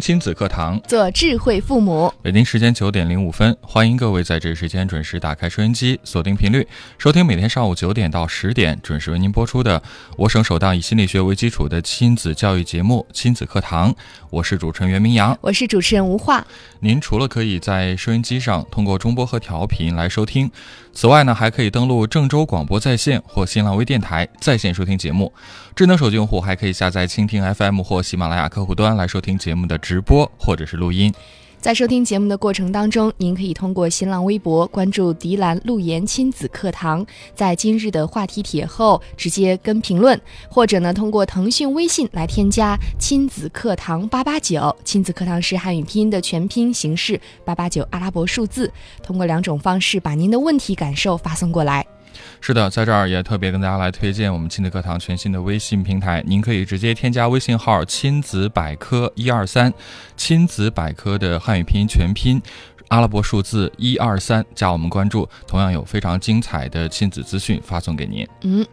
听亲子课堂，做智慧父母。北京时间九点零五分，欢迎各位在这时间准时打开收音机，锁定频率，收听每天上午九点到十点准时为您播出的我省首档以心理学为基础的亲子教育节目《亲子课堂》。我是主持人袁明阳，我是主持人吴化。您除了可以在收音机上通过中波和调频来收听，此外呢，还可以登录郑州广播在线或新浪微电台在线收听节目。智能手机用户还可以下载蜻蜓 FM 或喜马拉雅客户端来收听节目的直播或者是录音。在收听节目的过程当中，您可以通过新浪微博关注“迪兰路言亲子课堂”，在今日的话题帖后直接跟评论，或者呢通过腾讯微信来添加“亲子课堂八八九”。亲子课堂是汉语拼音的全拼形式，八八九阿拉伯数字。通过两种方式把您的问题感受发送过来。是的，在这儿也特别跟大家来推荐我们亲子课堂全新的微信平台，您可以直接添加微信号“亲子百科一二三”，亲子百科的汉语拼音全拼，阿拉伯数字一二三，加我们关注，同样有非常精彩的亲子资讯发送给您。嗯，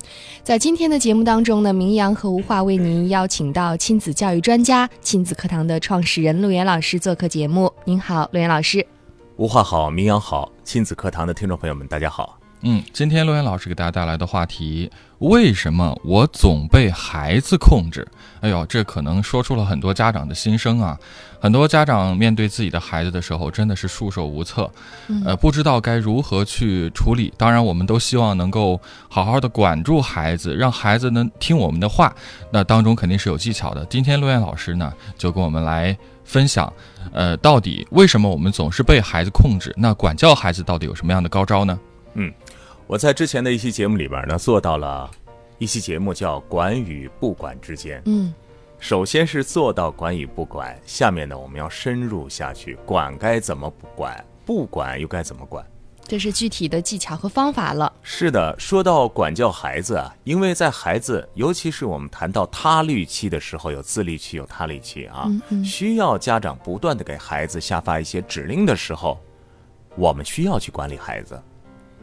在今天的节目当中呢，明阳和吴化为您邀请到亲子教育专家、亲子课堂的创始人陆岩老师做客节目。您好，陆岩老师。吴化好，明阳好，亲子课堂的听众朋友们，大家好。嗯，今天陆岩老师给大家带来的话题，为什么我总被孩子控制？哎呦，这可能说出了很多家长的心声啊！很多家长面对自己的孩子的时候，真的是束手无策，呃，不知道该如何去处理。当然，我们都希望能够好好的管住孩子，让孩子能听我们的话。那当中肯定是有技巧的。今天陆岩老师呢，就跟我们来分享，呃，到底为什么我们总是被孩子控制？那管教孩子到底有什么样的高招呢？嗯。我在之前的一期节目里边呢，做到了一期节目叫“管与不管之间”。嗯，首先是做到管与不管，下面呢我们要深入下去，管该怎么不管，不管又该怎么管，这是具体的技巧和方法了。是的，说到管教孩子啊，因为在孩子，尤其是我们谈到他律期的时候，有自律期，有他律期啊，需要家长不断的给孩子下发一些指令的时候，我们需要去管理孩子。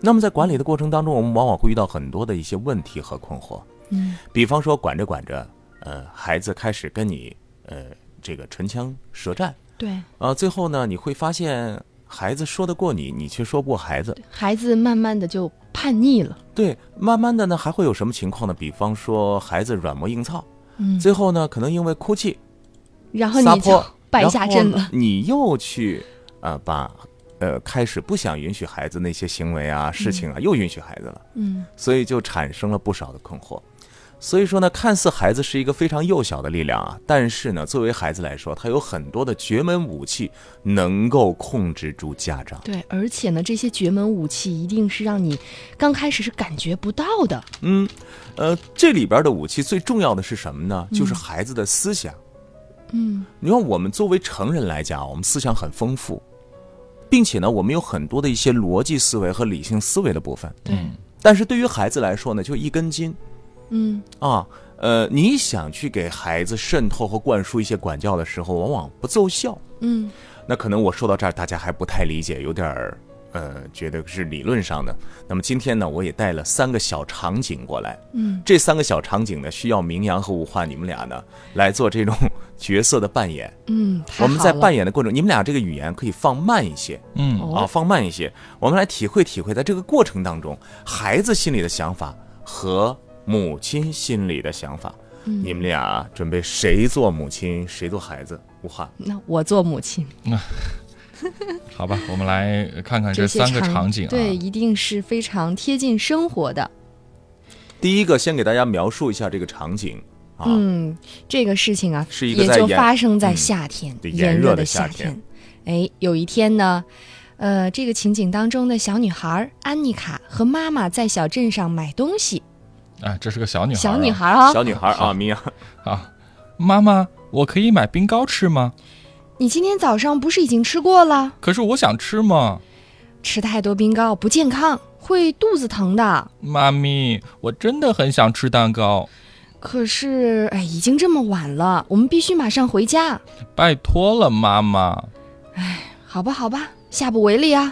那么在管理的过程当中，我们往往会遇到很多的一些问题和困惑。嗯，比方说管着管着，呃，孩子开始跟你呃这个唇枪舌战。对。啊，最后呢，你会发现孩子说得过你，你却说不过孩子。孩子慢慢的就叛逆了。对，慢慢的呢，还会有什么情况呢？比方说孩子软磨硬泡，嗯，最后呢，可能因为哭泣，然后你就败下阵了。你又去啊把。呃，开始不想允许孩子那些行为啊、事情啊，又允许孩子了，嗯，所以就产生了不少的困惑。所以说呢，看似孩子是一个非常幼小的力量啊，但是呢，作为孩子来说，他有很多的绝门武器能够控制住家长。对，而且呢，这些绝门武器一定是让你刚开始是感觉不到的。嗯，呃，这里边的武器最重要的是什么呢？就是孩子的思想。嗯，你看，我们作为成人来讲，我们思想很丰富。并且呢，我们有很多的一些逻辑思维和理性思维的部分。嗯，但是对于孩子来说呢，就一根筋。嗯啊，呃，你想去给孩子渗透和灌输一些管教的时候，往往不奏效。嗯，那可能我说到这儿，大家还不太理解，有点儿。呃，觉得是理论上的。那么今天呢，我也带了三个小场景过来。嗯，这三个小场景呢，需要明阳和吴化你们俩呢来做这种角色的扮演。嗯，我们在扮演的过程，你们俩这个语言可以放慢一些。嗯，啊，放慢一些，我们来体会体会，在这个过程当中，孩子心里的想法和母亲心里的想法。嗯，你们俩准备谁做母亲，谁做孩子？吴汉，那我做母亲。好吧，我们来看看这三个场景。对，一定是非常贴近生活的。第一个，先给大家描述一下这个场景啊。嗯，这个事情啊，是一个也就发生在夏天，炎热的夏天。哎，有一天呢，呃，这个情景当中的小女孩安妮卡和妈妈在小镇上买东西。啊，这是个小女孩。小女孩啊，小女孩啊，米娅 啊，妈妈，我可以买冰糕吃吗？你今天早上不是已经吃过了？可是我想吃嘛。吃太多冰糕不健康，会肚子疼的。妈咪，我真的很想吃蛋糕。可是，哎，已经这么晚了，我们必须马上回家。拜托了，妈妈。哎，好吧，好吧，下不为例啊。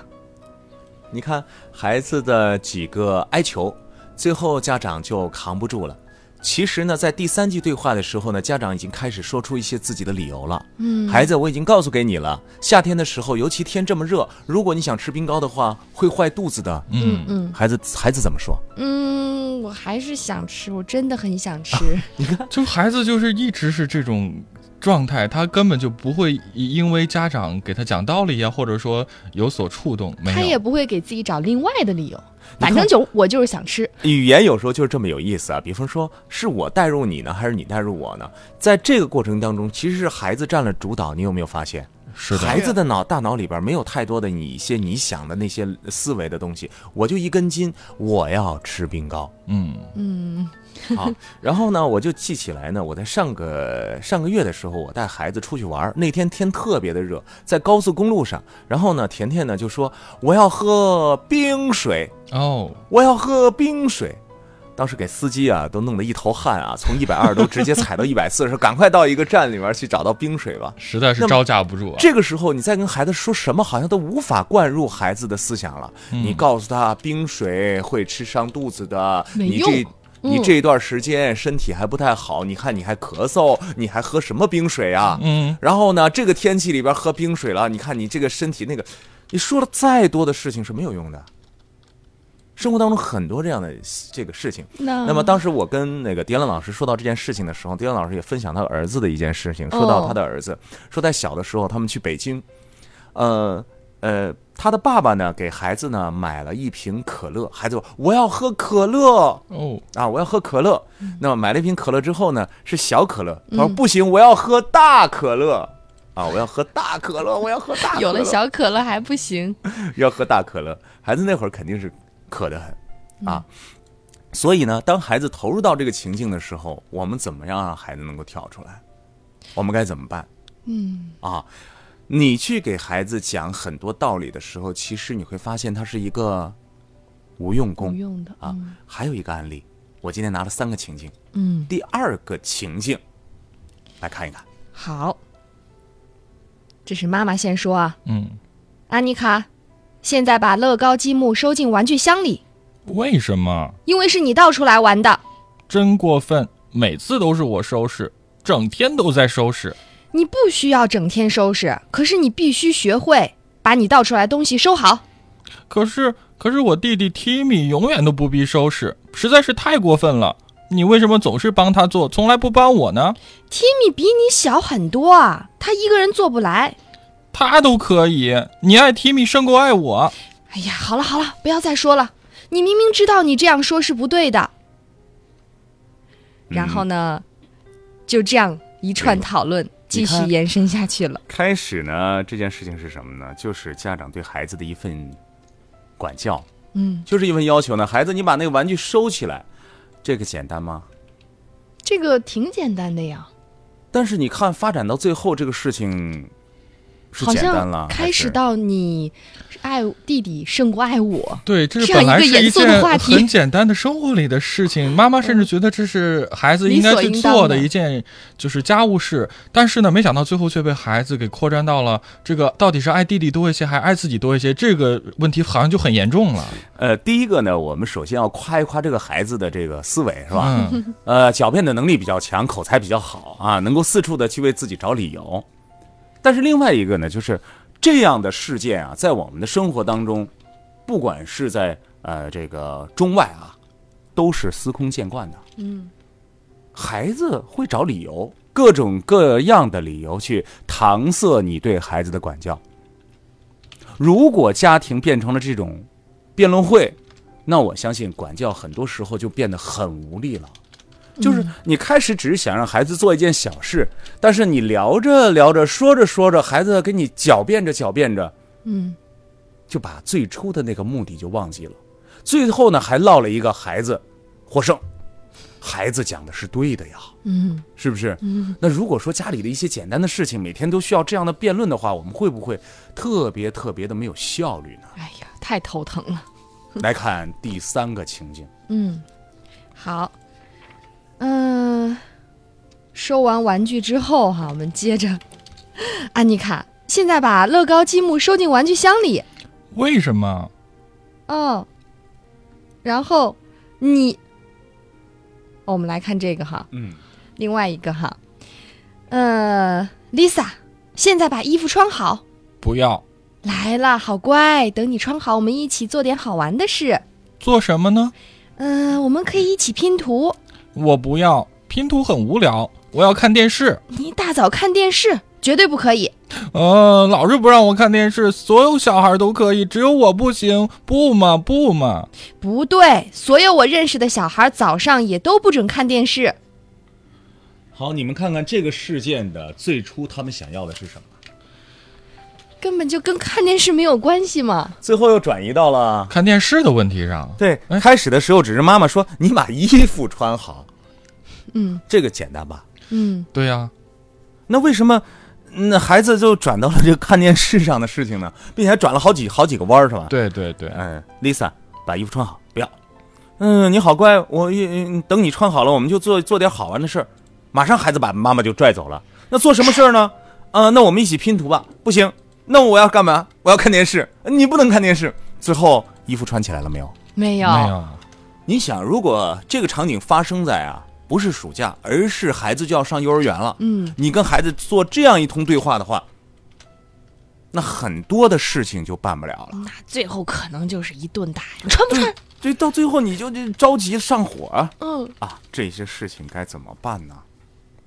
你看孩子的几个哀求，最后家长就扛不住了。其实呢，在第三句对话的时候呢，家长已经开始说出一些自己的理由了。嗯，孩子，我已经告诉给你了，夏天的时候，尤其天这么热，如果你想吃冰糕的话，会坏肚子的。嗯嗯，孩子，孩子怎么说？嗯，我还是想吃，我真的很想吃。你看，就孩子就是一直是这种状态，他根本就不会因为家长给他讲道理呀，或者说有所触动，他也不会给自己找另外的理由。反正就我就是想吃。语言有时候就是这么有意思啊！比方说，是我带入你呢，还是你带入我呢？在这个过程当中，其实是孩子占了主导。你有没有发现？是的。孩子的脑大脑里边没有太多的你一些你想的那些思维的东西。我就一根筋，我要吃冰糕。嗯嗯。好，然后呢，我就记起来呢，我在上个上个月的时候，我带孩子出去玩，那天天特别的热，在高速公路上，然后呢，甜甜呢就说我要喝冰水哦，我要喝冰水，当时给司机啊都弄得一头汗啊，从一百二都直接踩到一百四，说赶快到一个站里面去找到冰水吧，实在是招架不住。这个时候你再跟孩子说什么，好像都无法灌入孩子的思想了。你告诉他冰水会吃伤肚子的，你这。你这一段时间身体还不太好，你看你还咳嗽，你还喝什么冰水啊？嗯，然后呢，这个天气里边喝冰水了，你看你这个身体那个，你说了再多的事情是没有用的。生活当中很多这样的这个事情。那么当时我跟那个迪兰老师说到这件事情的时候，迪兰老师也分享他儿子的一件事情，说到他的儿子，说在小的时候他们去北京，呃。呃，他的爸爸呢，给孩子呢买了一瓶可乐，孩子说我要喝可乐哦，啊，我要喝可乐。那么买了一瓶可乐之后呢，是小可乐，他说不行，我要喝大可乐啊，我要喝大可乐，我要喝大。有了小可乐还不行，要喝大可乐。孩子那会儿肯定是渴得很啊，所以呢，当孩子投入到这个情境的时候，我们怎么样让孩子能够跳出来？我们该怎么办？嗯啊。你去给孩子讲很多道理的时候，其实你会发现他是一个无用功。无用的啊！还有一个案例，我今天拿了三个情境。嗯。第二个情境，来看一看。好。这是妈妈先说啊。嗯。安妮卡，现在把乐高积木收进玩具箱里。为什么？因为是你倒出来玩的。真过分！每次都是我收拾，整天都在收拾。你不需要整天收拾，可是你必须学会把你倒出来东西收好。可是，可是我弟弟 Timmy 永远都不必收拾，实在是太过分了。你为什么总是帮他做，从来不帮我呢？Timmy 比你小很多啊，他一个人做不来。他都可以，你爱 Timmy 胜过爱我。哎呀，好了好了，不要再说了。你明明知道你这样说是不对的。然后呢，就这样一串讨论。继续延伸下去了。开始呢，这件事情是什么呢？就是家长对孩子的一份管教，嗯，就是一份要求呢。孩子，你把那个玩具收起来，这个简单吗？这个挺简单的呀。但是你看，发展到最后，这个事情。好像开始到你爱弟弟胜过爱我，对，这是本来是一件很简单的生活里的事情。妈妈甚至觉得这是孩子应该去做的一件就是家务事，但是呢，没想到最后却被孩子给扩展到了这个到底是爱弟弟多一些，还爱自己多一些？这个问题好像就很严重了。呃，第一个呢，我们首先要夸一夸这个孩子的这个思维，是吧？呃，狡辩的能力比较强，口才比较好啊，能够四处的去为自己找理由。但是另外一个呢，就是这样的事件啊，在我们的生活当中，不管是在呃这个中外啊，都是司空见惯的。嗯，孩子会找理由，各种各样的理由去搪塞你对孩子的管教。如果家庭变成了这种辩论会，那我相信管教很多时候就变得很无力了。就是你开始只是想让孩子做一件小事，但是你聊着聊着，说着说着，孩子给你狡辩着狡辩着，嗯，就把最初的那个目的就忘记了，最后呢还落了一个孩子获胜，孩子讲的是对的呀，嗯，是不是？嗯，那如果说家里的一些简单的事情，每天都需要这样的辩论的话，我们会不会特别特别的没有效率呢？哎呀，太头疼了。来看第三个情境，嗯，好，嗯、收完玩具之后哈，我们接着，安妮卡，现在把乐高积木收进玩具箱里。为什么？哦，然后你，哦我们来看这个哈，嗯，另外一个哈，呃，Lisa，现在把衣服穿好。不要来了，好乖，等你穿好，我们一起做点好玩的事。做什么呢？嗯、我们可以一起拼图。我不要，拼图很无聊，我要看电视。你一大早看电视，绝对不可以。呃，老是不让我看电视，所有小孩都可以，只有我不行。不嘛不嘛，不对，所有我认识的小孩早上也都不准看电视。好，你们看看这个事件的最初他们想要的是什么？根本就跟看电视没有关系嘛。最后又转移到了看电视的问题上。对哎，开始的时候只是妈妈说你把衣服穿好，嗯这个简单吧？嗯，对呀、那为什么那孩子就转到了这个看电视上的事情呢？并且还转了好几好几个弯儿，是吧？对对对，哎，Lisa，把衣服穿好，不要。嗯，你好乖，我嗯等你穿好了，我们就做做点好玩的事儿。马上孩子把妈妈就拽走了。那做什么事儿呢？啊、那我们一起拼图吧。不行，那我要干嘛？我要看电视。你不能看电视。最后衣服穿起来了没有？没有。没有。你想，如果这个场景发生在啊，不是暑假，而是孩子就要上幼儿园了，嗯，你跟孩子做这样一通对话的话，那很多的事情就办不了了。那最后可能就是一顿打呀，你穿不穿？对到最后你就就着急上火啊嗯啊！这些事情该怎么办呢？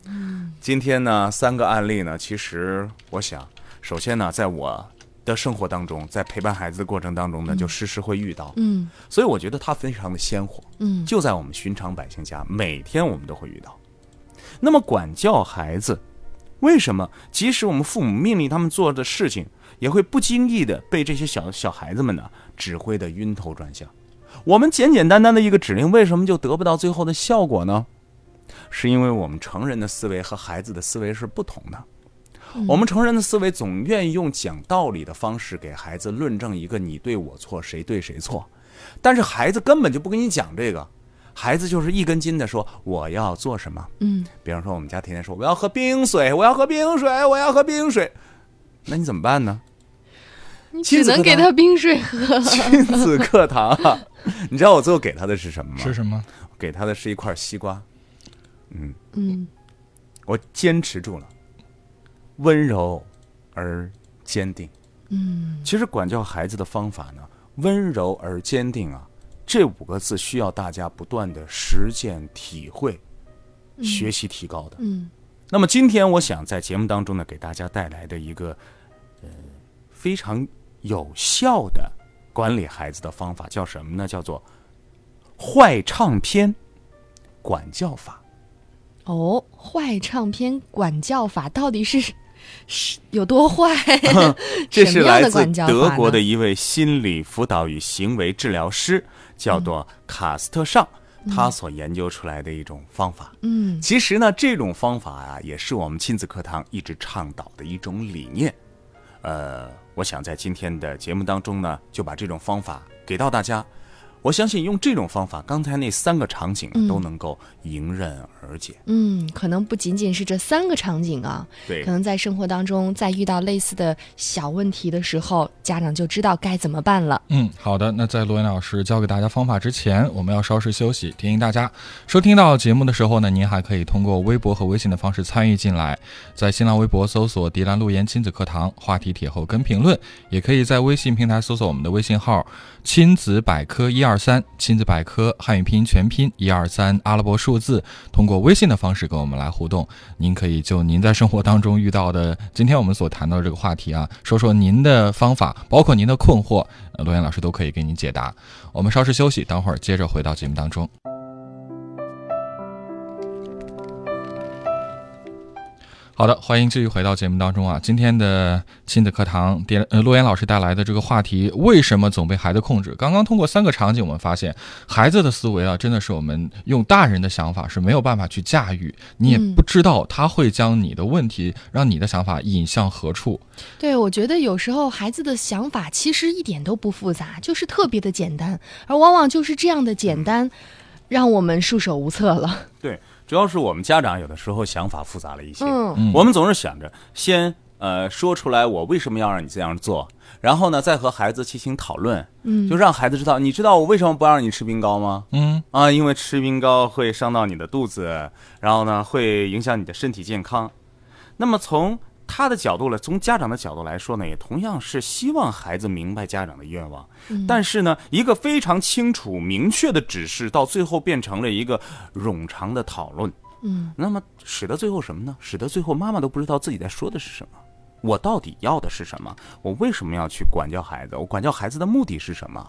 嗯今天呢，三个案例呢，其实我想，首先呢，在我的生活当中，在陪伴孩子的过程当中呢，就时时会遇到，嗯所以我觉得它非常的鲜活。嗯就在我们寻常百姓家，每天我们都会遇到。那么管教孩子，为什么即使我们父母命令他们做的事情，也会不经意的被这些小小孩子们呢指挥的晕头转向？我们简简单单的一个指令，为什么就得不到最后的效果呢？是因为我们成人的思维和孩子的思维是不同的。我们成人的思维总愿意用讲道理的方式给孩子论证一个你对我错，谁对谁错，但是孩子根本就不跟你讲这个，孩子就是一根筋的说我要做什么。嗯，比方说我们家天天说我要喝冰水，我要喝冰水，我要喝冰水，那你怎么办呢？你只能给他冰水喝。亲子课堂啊，你知道我最后给他的是什么吗？是什么？给他的是一块西瓜。嗯嗯我坚持住了，温柔而坚定。嗯其实管教孩子的方法呢，温柔而坚定啊，这五个字需要大家不断的实践、体会、学习、提高的。嗯那么今天我想在节目当中呢，给大家带来的一个呃非常有效的管理孩子的方法叫什么呢？叫做坏唱片管教法。哦，坏唱片管教法到底是是有多坏？这是来自德国的一位心理辅导与行为治疗师，叫做卡斯特尚，他所研究出来的一种方法。嗯其实呢，这种方法啊，也是我们亲子课堂一直倡导的一种理念。呃，我想在今天的节目当中呢，就把这种方法给到大家。我相信用这种方法，刚才那三个场景嗯都能够迎刃而解。嗯，可能不仅仅是这三个场景啊，对可能在生活当中，在遇到类似的小问题的时候，家长就知道该怎么办了。嗯，好的。那在罗岩老师教给大家方法之前，我们要稍事休息。提醒大家，收听到节目的时候呢，您还可以通过微博和微信的方式参与进来，在新浪微博搜索“迪兰路言亲子课堂”，话题帖后跟评论，也可以在微信平台搜索我们的微信号“亲子百科一二三”，亲子百科汉语拼音全拼一二三阿拉伯数字，通过微信的方式跟我们来互动。您可以就您在生活当中遇到的今天我们所谈到的这个话题啊，说说您的方法，包括您的困惑，罗岩老师都可以给您解答。我们稍事休息，等会儿接着回到节目当中。好的，欢迎继续回到节目当中啊！今天的亲子课堂，点呃，洛言老师带来的这个话题，为什么总被孩子控制？刚刚通过三个场景，我们发现孩子的思维啊，真的是我们用大人的想法是没有办法去驾驭，你也不知道他会将你的问题，让你的想法引向何处。对，我觉得有时候孩子的想法其实一点都不复杂，就是特别的简单，而往往就是这样的简单，让我们束手无策了。对。主要是我们家长有的时候想法复杂了一些，嗯，我们总是想着先呃说出来我为什么要让你这样做，然后呢再和孩子进行讨论，嗯，就让孩子知道，你知道我为什么不让你吃冰糕吗？嗯啊，因为吃冰糕会伤到你的肚子，然后呢会影响你的身体健康。那么从他的角度来，从家长的角度来说呢，也同样是希望孩子明白家长的愿望。但是呢，一个非常清楚明确的指示，到最后变成了一个冗长的讨论。嗯，那么使得最后什么呢？使得最后妈妈都不知道自己在说的是什么。我到底要的是什么？我为什么要去管教孩子？我管教孩子的目的是什么？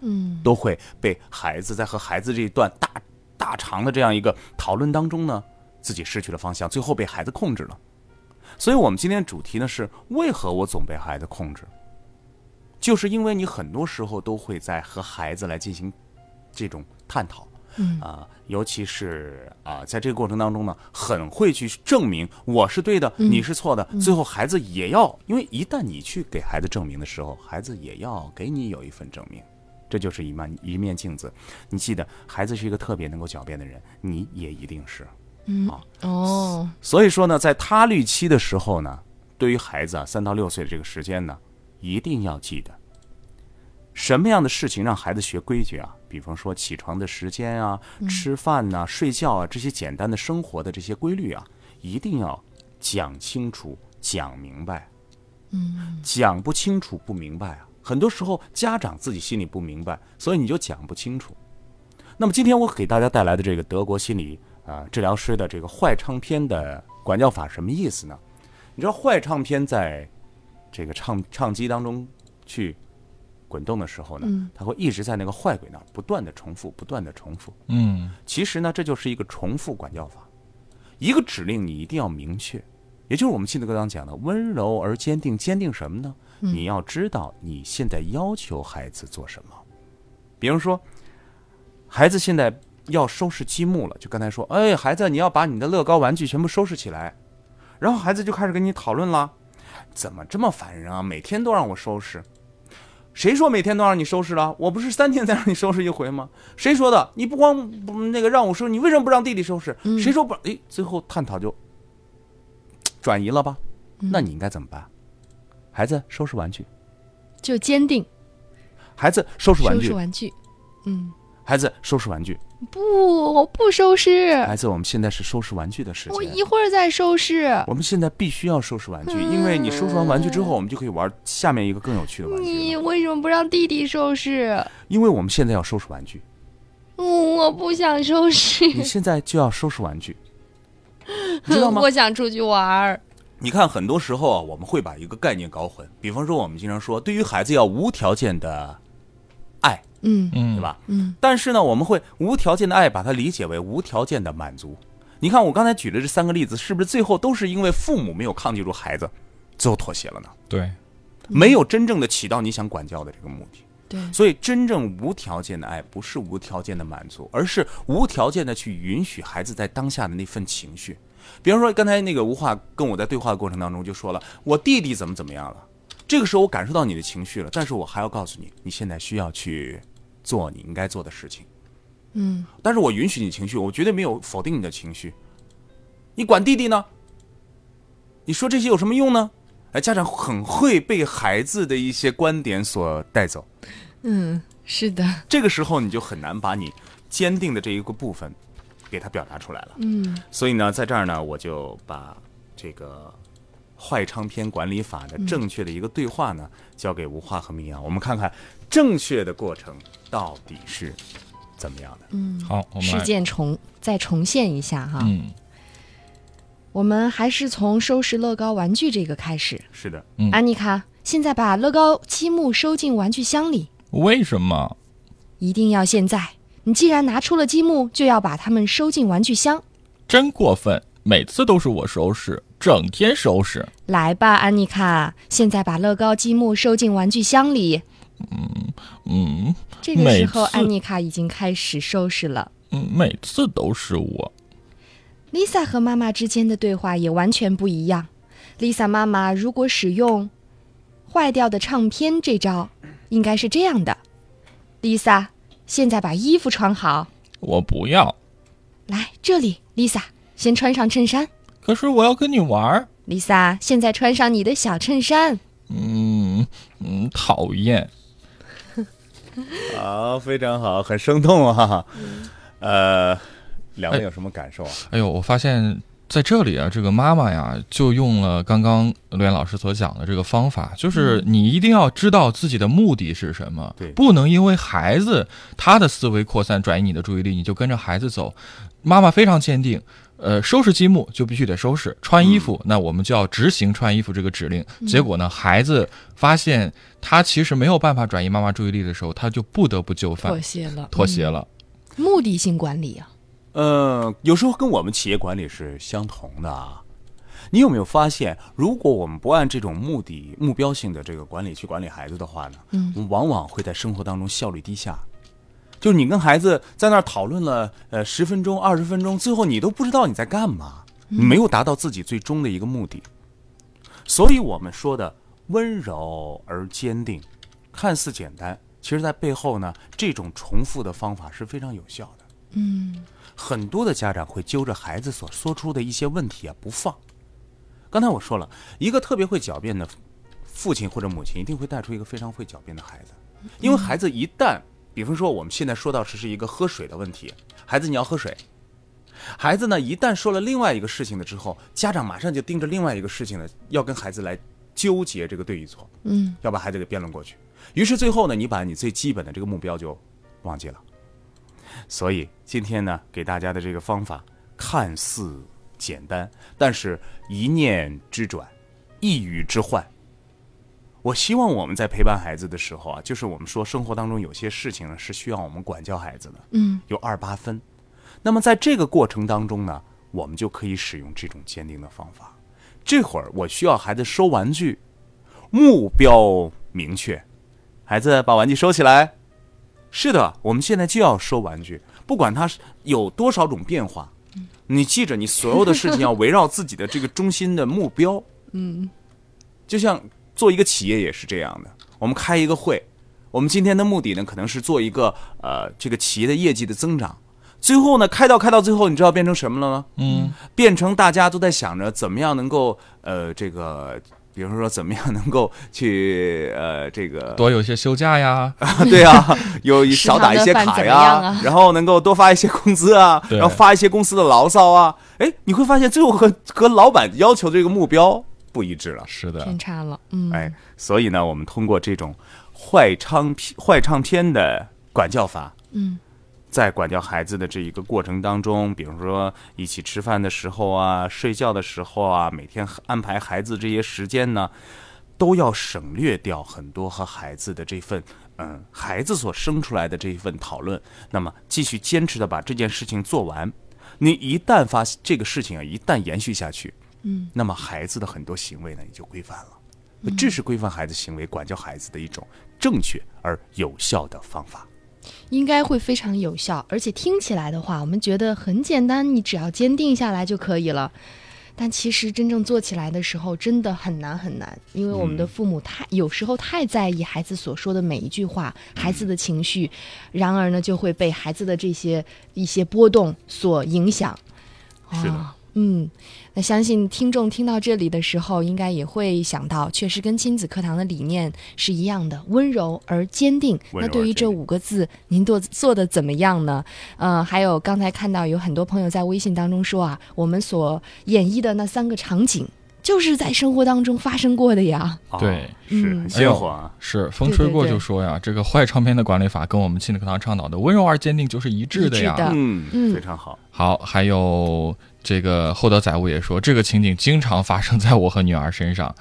嗯，都会被孩子在和孩子这一段大大长的这样一个讨论当中呢，自己失去了方向，最后被孩子控制了。所以，我们今天主题呢是为何我总被孩子控制？就是因为你很多时候都会在和孩子来进行这种探讨，嗯啊，尤其是啊，在这个过程当中呢，很会去证明我是对的，你是错的。最后，孩子也要，因为一旦你去给孩子证明的时候，孩子也要给你有一份证明。这就是一面一面镜子。你记得，孩子是一个特别能够狡辩的人，你也一定是。嗯哦，所以说呢，在他律期的时候呢，对于孩子啊三到六岁的这个时间呢，一定要记得，什么样的事情让孩子学规矩啊？比方说起床的时间啊、吃饭呐、睡觉啊这些简单的生活的这些规律啊，一定要讲清楚、讲明白。嗯，讲不清楚、不明白啊，很多时候家长自己心里不明白，所以你就讲不清楚。那么今天我给大家带来的这个德国心理。啊，治疗师的这个坏唱片的管教法什么意思呢？你知道坏唱片在这个唱唱机当中去滚动的时候呢，它会一直在那个坏轨那儿不断的重复，不断的重复。嗯，其实呢，这就是一个重复管教法。一个指令你一定要明确，也就是我们亲子课堂讲的温柔而坚定。坚定什么呢？你要知道你现在要求孩子做什么。比如说，孩子现在。要收拾积木了，就刚才说，哎，孩子，你要把你的乐高玩具全部收拾起来。然后孩子就开始跟你讨论了，怎么这么烦人啊？每天都让我收拾，谁说每天都让你收拾了？我不是三天才让你收拾一回吗？谁说的？你不光不那个让我收拾，你为什么不让弟弟收拾？谁说不？哎，最后探讨就转移了吧？那你应该怎么办？孩子收拾玩具，就坚定。孩子收拾玩具，收拾玩具，嗯。孩子收拾玩具。不，我不收拾。孩子，我们现在是收拾玩具的时间。我一会儿再收拾。我们现在必须要收拾玩具，因为你收拾完玩具之后，我们就可以玩下面一个更有趣的玩具。你为什么不让弟弟收拾？因为我们现在要收拾玩具。嗯，我不想收拾。你现在就要收拾玩具，知道吗？我想出去玩。你看，很多时候啊，我们会把一个概念搞混。比方说，我们经常说，对于孩子要无条件的爱。嗯嗯，对吧？嗯，但是呢，我们会无条件的爱，把它理解为无条件的满足。你看我刚才举的这三个例子，是不是最后都是因为父母没有抗拒住孩子，最后妥协了呢？对，没有真正的起到你想管教的这个目的。对，所以真正无条件的爱，不是无条件的满足，而是无条件的去允许孩子在当下的那份情绪。比方说，刚才那个吴话跟我在对话的过程当中就说了，我弟弟怎么怎么样了。这个时候我感受到你的情绪了，但是我还要告诉你，你现在需要去做你应该做的事情。嗯，但是我允许你情绪，我绝对没有否定你的情绪。你管弟弟呢？你说这些有什么用呢？哎，家长很会被孩子的一些观点所带走。嗯，是的。这个时候你就很难把你坚定的这一个部分给他表达出来了。嗯，所以呢，在这儿呢，我就把这个。坏唱片管理法的正确的一个对话呢，交给吴化和明阳，我们看看正确的过程到底是怎么样的。嗯，好，我们事件重再重现一下哈。嗯，我们还是从收拾乐高玩具这个开始。是的，嗯安妮卡，现在把乐高积木收进玩具箱里，为什么？一定要现在。你既然拿出了积木，就要把它们收进玩具箱。真过分！每次都是我收拾，整天收拾。来吧，安妮卡，现在把乐高积木收进玩具箱里。嗯嗯。这个时候，安妮卡已经开始收拾了。嗯，每次都是我。Lisa 和妈妈之间的对话也完全不一样。Lisa 妈妈如果使用坏掉的唱片这招，应该是这样的：Lisa，现在把衣服穿好。我不要。来这里，Lisa，先穿上衬衫。可是我要跟你玩。Lisa，现在穿上你的小衬衫。嗯嗯，讨厌。好，非常好，很生动啊！呃，两位有什么感受啊？哎呦，我发现在这里啊，这个妈妈呀，就用了刚刚陆岩老师所讲的这个方法，就是你一定要知道自己的目的是什么，对，不能因为孩子他的思维扩散转移你的注意力，你就跟着孩子走。妈妈非常坚定。呃，收拾积木就必须得收拾，穿衣服那我们就要执行穿衣服这个指令。结果呢，孩子发现他其实没有办法转移妈妈注意力的时候，他就不得不就范，妥协了，妥协了。目的性管理啊，呃，有时候跟我们企业管理是相同的啊。你有没有发现，如果我们不按这种目的、目标性的这个管理去管理孩子的话呢？嗯，我们往往会在生活当中效率低下。就是你跟孩子在那儿讨论了呃十分钟二十分钟，最后你都不知道你在干嘛，你没有达到自己最终的一个目的。所以我们说的温柔而坚定，看似简单，其实在背后呢，这种重复的方法是非常有效的。嗯，很多的家长会揪着孩子所说出的一些问题啊不放。刚才我说了一个特别会狡辩的父亲或者母亲，一定会带出一个非常会狡辩的孩子，因为孩子一旦。比方说，我们现在说到是是一个喝水的问题，孩子你要喝水，孩子呢一旦说了另外一个事情了之后，家长马上就盯着另外一个事情呢，要跟孩子来纠结这个对与错，嗯，要把孩子给辩论过去。于是最后呢，你把你最基本的这个目标就忘记了。所以今天呢，给大家的这个方法看似简单，但是一念之转，一语之患。我希望我们在陪伴孩子的时候啊，就是我们说生活当中有些事情呢是需要我们管教孩子的，嗯，有二八分。那么在这个过程当中呢，我们就可以使用这种坚定的方法。这会儿我需要孩子收玩具，目标明确，孩子把玩具收起来。是的，我们现在就要收玩具，不管它有多少种变化，你记着，你所有的事情要围绕自己的这个中心的目标，嗯，就像。做一个企业也是这样的，我们开一个会，我们今天的目的呢，可能是做一个呃这个企业的业绩的增长，最后呢开到开到最后，你知道变成什么了吗？嗯，变成大家都在想着怎么样能够呃这个，比如说怎么样能够去呃这个多有一些休假呀，对呀，有少打一些卡呀，然后能够多发一些工资啊，然后发一些公司的牢骚啊，哎，你会发现最后和和老板要求这个目标。不一致了，是的，偏差了，嗯，哎，所以呢，我们通过这种坏唱片、坏唱片的管教法，嗯，在管教孩子的这一个过程当中，比如说一起吃饭的时候啊，睡觉的时候啊，每天安排孩子这些时间呢，都要省略掉很多和孩子的这份，嗯，孩子所生出来的这一份讨论，那么继续坚持的把这件事情做完。你一旦发现这个事情啊，一旦延续下去。嗯，那么孩子的很多行为呢也就规范了，这是规范孩子行为、管教孩子的一种正确而有效的方法，应该会非常有效。而且听起来的话，我们觉得很简单，你只要坚定下来就可以了。但其实真正做起来的时候，真的很难很难，因为我们的父母太有时候太在意孩子所说的每一句话，孩子的情绪，然而呢就会被孩子的这些一些波动所影响。是的。嗯，那相信听众听到这里的时候，应该也会想到，确实跟亲子课堂的理念是一样的，温柔而坚定。那对于这五个字，您做做的怎么样呢？呃，还有刚才看到有很多朋友在微信当中说啊，我们所演绎的那三个场景，就是在生活当中发生过的呀。对，是很鲜活啊。是风吹过就说呀，这个坏唱片的管理法跟我们亲子课堂倡导的温柔而坚定就是一致的呀。嗯嗯，非常好。好，还有。这个厚德载物也说，这个情景经常发生在我和女儿身上。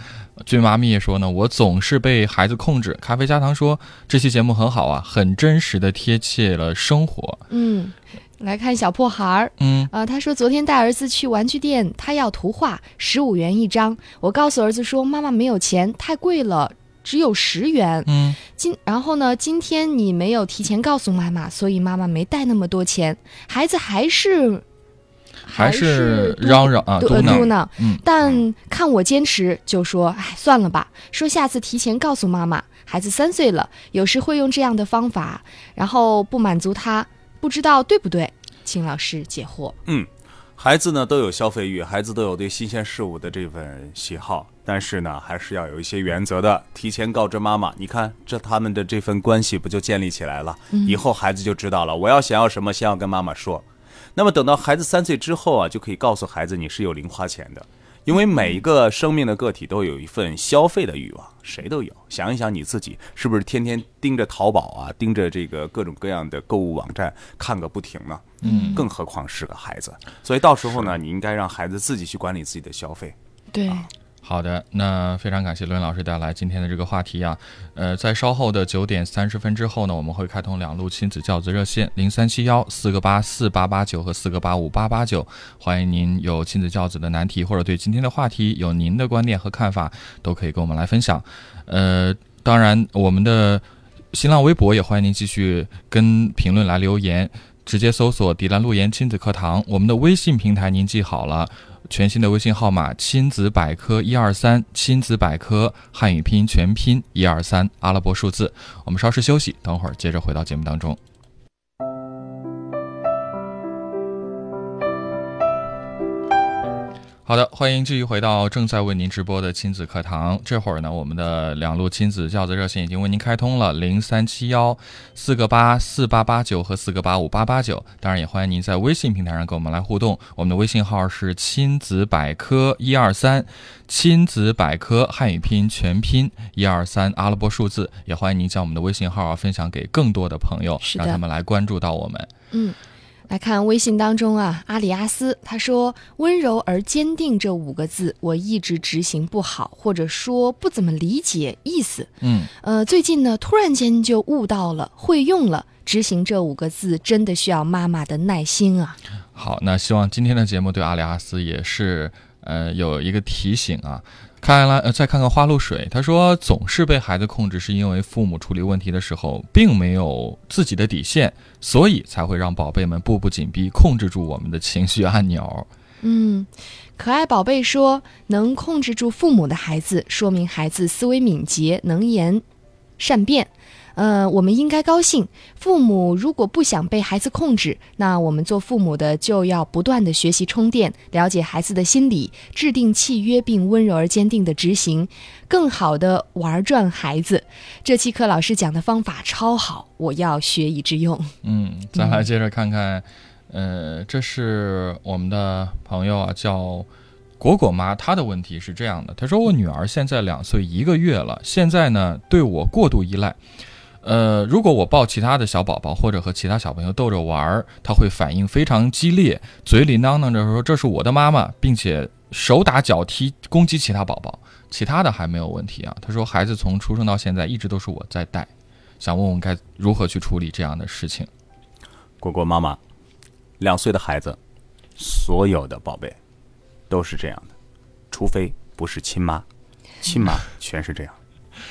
俊妈咪也说呢，我总是被孩子控制。咖啡加糖说，这期节目很好啊，很真实的贴切了生活。嗯，来看小破孩儿，嗯，啊，他说昨天带儿子去玩具店，他要图画，十五元一张。我告诉儿子说，妈妈没有钱，太贵了，只有十元。嗯，今然后呢，今天你没有提前告诉妈妈，所以妈妈没带那么多钱。孩子还是还是嚷嚷啊，嘟嘟囔，呃嘟囔，嗯，但看我坚持，就说哎算了吧，说下次提前告诉妈妈。孩子三岁了，有时会用这样的方法，然后不满足他，不知道对不对？请老师解惑。嗯，孩子呢都有消费欲，孩子都有对新鲜事物的这份喜好，但是呢还是要有一些原则的。提前告知妈妈，你看这他们的这份关系不就建立起来了？以后孩子就知道了，我要想要什么，先要跟妈妈说。那么等到孩子三岁之后啊，就可以告诉孩子你是有零花钱的。因为每一个生命的个体都有一份消费的欲望，谁都有。想一想你自己是不是天天盯着淘宝啊，盯着这个各种各样的购物网站看个不停呢？嗯，更何况是个孩子。所以到时候呢，你应该让孩子自己去管理自己的消费。对，好的，那非常感谢伦老师带来今天的这个话题啊。呃，在稍后的九点三十分之后呢，我们会开通两路亲子教子热线零三七幺四个八四八八九和四个八五八八九，欢迎您有亲子教子的难题或者对今天的话题有您的观点和看法，都可以跟我们来分享。呃，当然我们的新浪微博也欢迎您继续跟评论来留言。直接搜索“迪兰路言亲子课堂”，我们的微信平台您记好了，全新的微信号码“亲子百科一二三”，亲子百科汉语拼音全拼一二三阿拉伯数字。我们稍事休息，等会儿接着回到节目当中。好的，欢迎继续回到正在为您直播的亲子课堂。这会儿呢，我们的两路亲子教子热线已经为您开通了，零三七幺四个八四八八九和四个八五八八九。当然，也欢迎您在微信平台上跟我们来互动。我们的微信号是亲子百科一二三，亲子百科汉语拼音全拼一二三阿拉伯数字。也欢迎您将我们的微信号啊分享给更多的朋友，让他们来关注到我们。嗯。来看微信当中啊，阿里阿斯他说“温柔而坚定”这五个字，我一直执行不好，或者说不怎么理解意思。嗯，呃，最近呢，突然间就悟到了，会用了。执行这五个字，真的需要妈妈的耐心啊。好，那希望今天的节目对阿里阿斯也是呃有一个提醒啊。看来，呃，再看看花露水，他说总是被孩子控制，是因为父母处理问题的时候并没有自己的底线，所以才会让宝贝们步步紧逼，控制住我们的情绪按钮。嗯，可爱宝贝说，能控制住父母的孩子，说明孩子思维敏捷，能言善辩。呃，我们应该高兴。父母如果不想被孩子控制，那我们做父母的就要不断的学习充电，了解孩子的心理，制定契约，并温柔而坚定的执行，更好的玩转孩子。这期课老师讲的方法超好，我要学以致用。嗯，再来接着看看，呃，这是我们的朋友啊，叫。果果妈，她的问题是这样的，她说我女儿现在两岁一个月了，现在呢对我过度依赖。呃，如果我抱其他的小宝宝或者和其他小朋友逗着玩儿，他会反应非常激烈，嘴里囔囔着说这是我的妈妈，并且手打脚踢攻击其他宝宝。其他的还没有问题啊。他说孩子从出生到现在一直都是我在带，想问问该如何去处理这样的事情。果果妈妈，两岁的孩子，所有的宝贝都是这样的，除非不是亲妈，亲妈全是这样。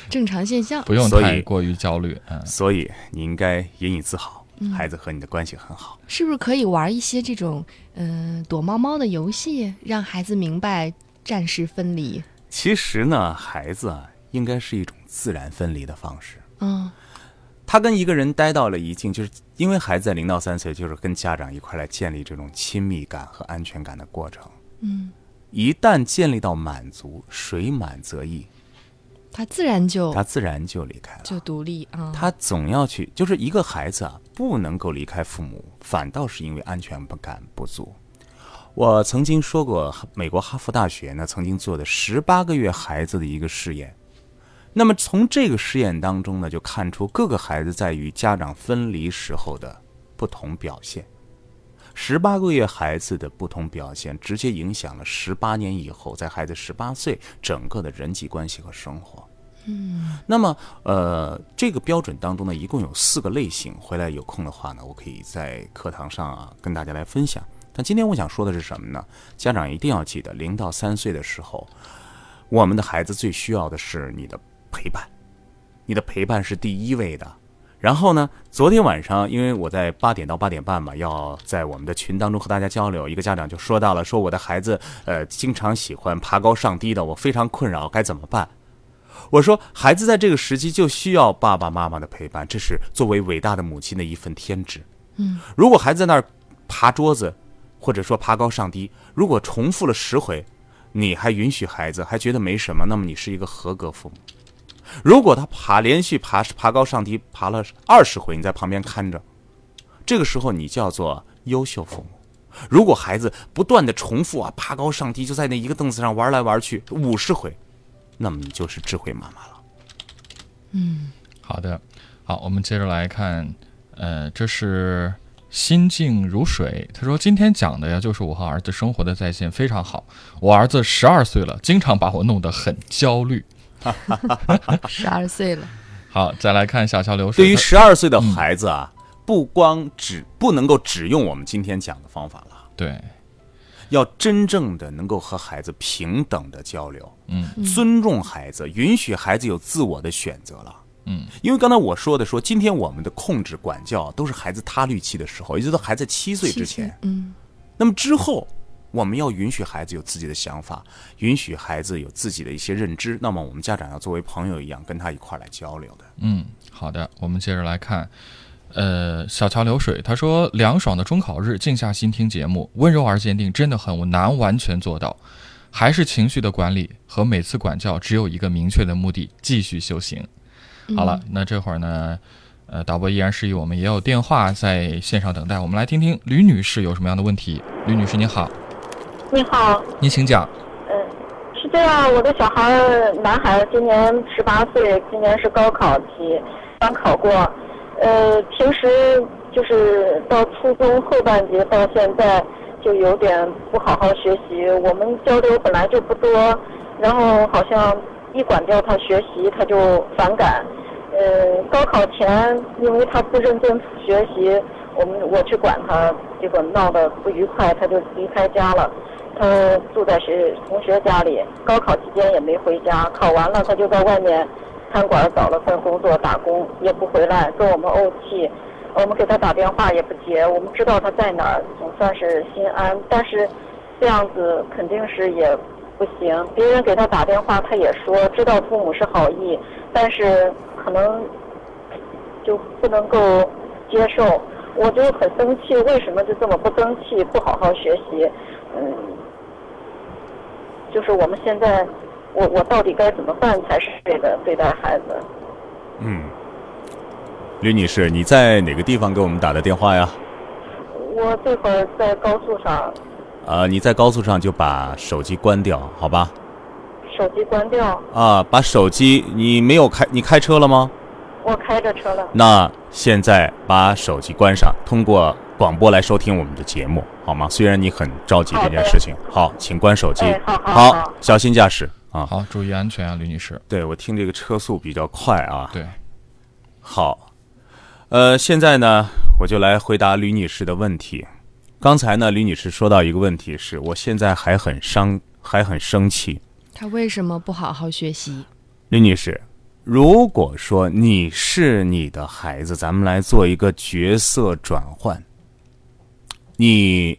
正常现象，不用太过于焦虑。嗯，所以你应该引以自豪，孩子和你的关系很好。是不是可以玩一些这种嗯、呃躲猫猫的游戏，让孩子明白暂时分离？其实呢，孩子啊，应该是一种自然分离的方式。嗯他跟一个人待到了一定，就是因为孩子在零到三岁，就是跟家长一块来建立这种亲密感和安全感的过程。嗯，一旦建立到满足，水满则溢，他自然就他自然就离开了。就独立啊。他总要去，就是一个孩子啊，不能够离开父母，反倒是因为安全感不足。我曾经说过，美国哈佛大学呢曾经做的十八个月孩子的一个试验。那么从这个试验当中呢，就看出各个孩子在与家长分离时候的不同表现。十八个月孩子的不同表现，直接影响了十八年以后，在孩子十八岁整个的人际关系和生活。那么呃，这个标准当中呢，一共有四个类型。回来有空的话呢，我可以在课堂上啊跟大家来分享。但今天我想说的是什么呢？家长一定要记得，零到三岁的时候，我们的孩子最需要的是你的陪伴，你的陪伴是第一位的。然后呢？昨天晚上，因为我在八点到八点半嘛，要在我们的群当中和大家交流。一个家长就说到了，说我的孩子呃经常喜欢爬高上低的，我非常困扰，该怎么办？我说，孩子在这个时期就需要爸爸妈妈的陪伴，这是作为伟大的母亲的一份天职。嗯，如果孩子在那儿爬桌子，或者说爬高上低，如果重复了十回，你还允许孩子还觉得没什么，那么你是一个合格父母。如果他爬连续爬爬高上低爬了二十回，你在旁边看着，这个时候你叫做优秀父母。如果孩子不断的重复啊爬高上低，就在那一个凳子上玩来玩去五十回，那么你就是智慧妈妈了。嗯，好的，好，我们接着来看，呃，这是心静如水。他说今天讲的呀，就是我和儿子生活的在线非常好。我儿子十二岁了，经常把我弄得很焦虑。十二岁了，好，再来看小桥流水。对于十二岁的孩子啊，不光只不能够只用我们今天讲的方法了，对，要真正的能够和孩子平等的交流，嗯，尊重孩子，允许孩子有自我的选择了，嗯，因为刚才我说的说，今天我们的控制管教都是孩子他律期的时候，也就是孩子七岁之前，嗯，那么之后。我们要允许孩子有自己的想法，允许孩子有自己的一些认知。那么，我们家长要作为朋友一样跟他一块儿来交流的。嗯，好的，我们接着来看，呃，小桥流水，他说，凉爽的中考日，静下心听节目，温柔而坚定，真的很难完全做到，还是情绪的管理和每次管教只有一个明确的目的，继续修行。好了，那这会儿呢，呃，导播依然示意我们也有电话在线上等待，我们来听听吕女士有什么样的问题。吕女士，你好。你好，您请讲。嗯，是这样，我的小孩，男孩今年十八岁，今年是高考期，刚考过。呃，平时就是到初中后半截到现在，就有点不好好学习。我们交流本来就不多，然后好像一管教他学习，他就反感。呃，高考前，因为他不认真学习，我们我去管他，结果闹得不愉快，他就离开家了。他住在学同学家里，高考期间也没回家。考完了，他就在外面餐馆找了份工作打工，也不回来，跟我们怄气。我们给他打电话也不接。我们知道他在哪儿，总算是心安。但是这样子肯定是也不行。别人给他打电话，他也说知道父母是好意，但是可能就不能够接受。我就很生气，为什么就这么不争气，不好好学习？嗯。就是我们现在，我我到底该怎么办才是对的对待孩子？嗯，吕女士，你在哪个地方给我们打的电话呀？我这会儿在高速上。啊，你在高速上就把手机关掉，好吧？手机关掉。啊，把手机，你没有开，你开车了吗？我开着车了。那现在把手机关上，通过。广播来收听我们的节目，好吗？虽然你很着急这件事情，好，请关手机，好，小心驾驶啊！好，注意安全啊，吕女士。对我听这个车速比较快啊。对，好，呃，现在呢，我就来回答吕女士的问题。刚才呢，吕女士说到一个问题，是我现在还很伤，还很生气。她为什么不好好学习？吕女士。如果说你是你的孩子，咱们来做一个角色转换。你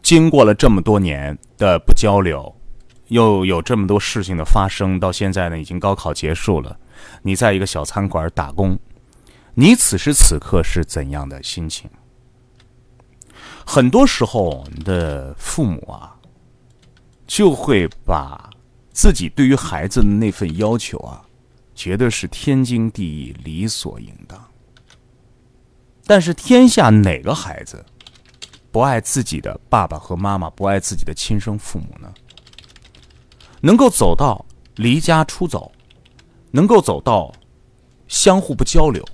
经过了这么多年的不交流，又有这么多事情的发生，到现在呢，已经高考结束了。你在一个小餐馆打工，你此时此刻是怎样的心情？很多时候，我们的父母啊，就会把自己对于孩子的那份要求啊，觉得是天经地义、理所应当。但是，天下哪个孩子？不爱自己的爸爸和妈妈，不爱自己的亲生父母呢？能够走到离家出走，能够走到相互不交流，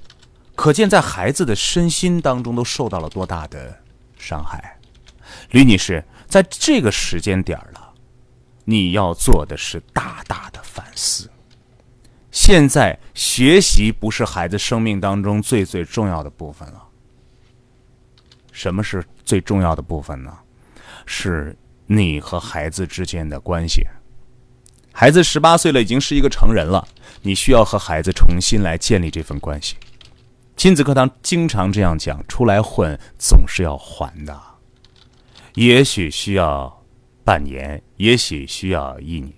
可见在孩子的身心当中都受到了多大的伤害。吕女士，在这个时间点了，你要做的是大大的反思。现在学习不是孩子生命当中最最重要的部分了。什么是最重要的部分呢？是你和孩子之间的关系。孩子十八岁了，已经是一个成人了，你需要和孩子重新来建立这份关系。亲子课堂经常这样讲：出来混总是要还的，也许需要半年，也许需要一年。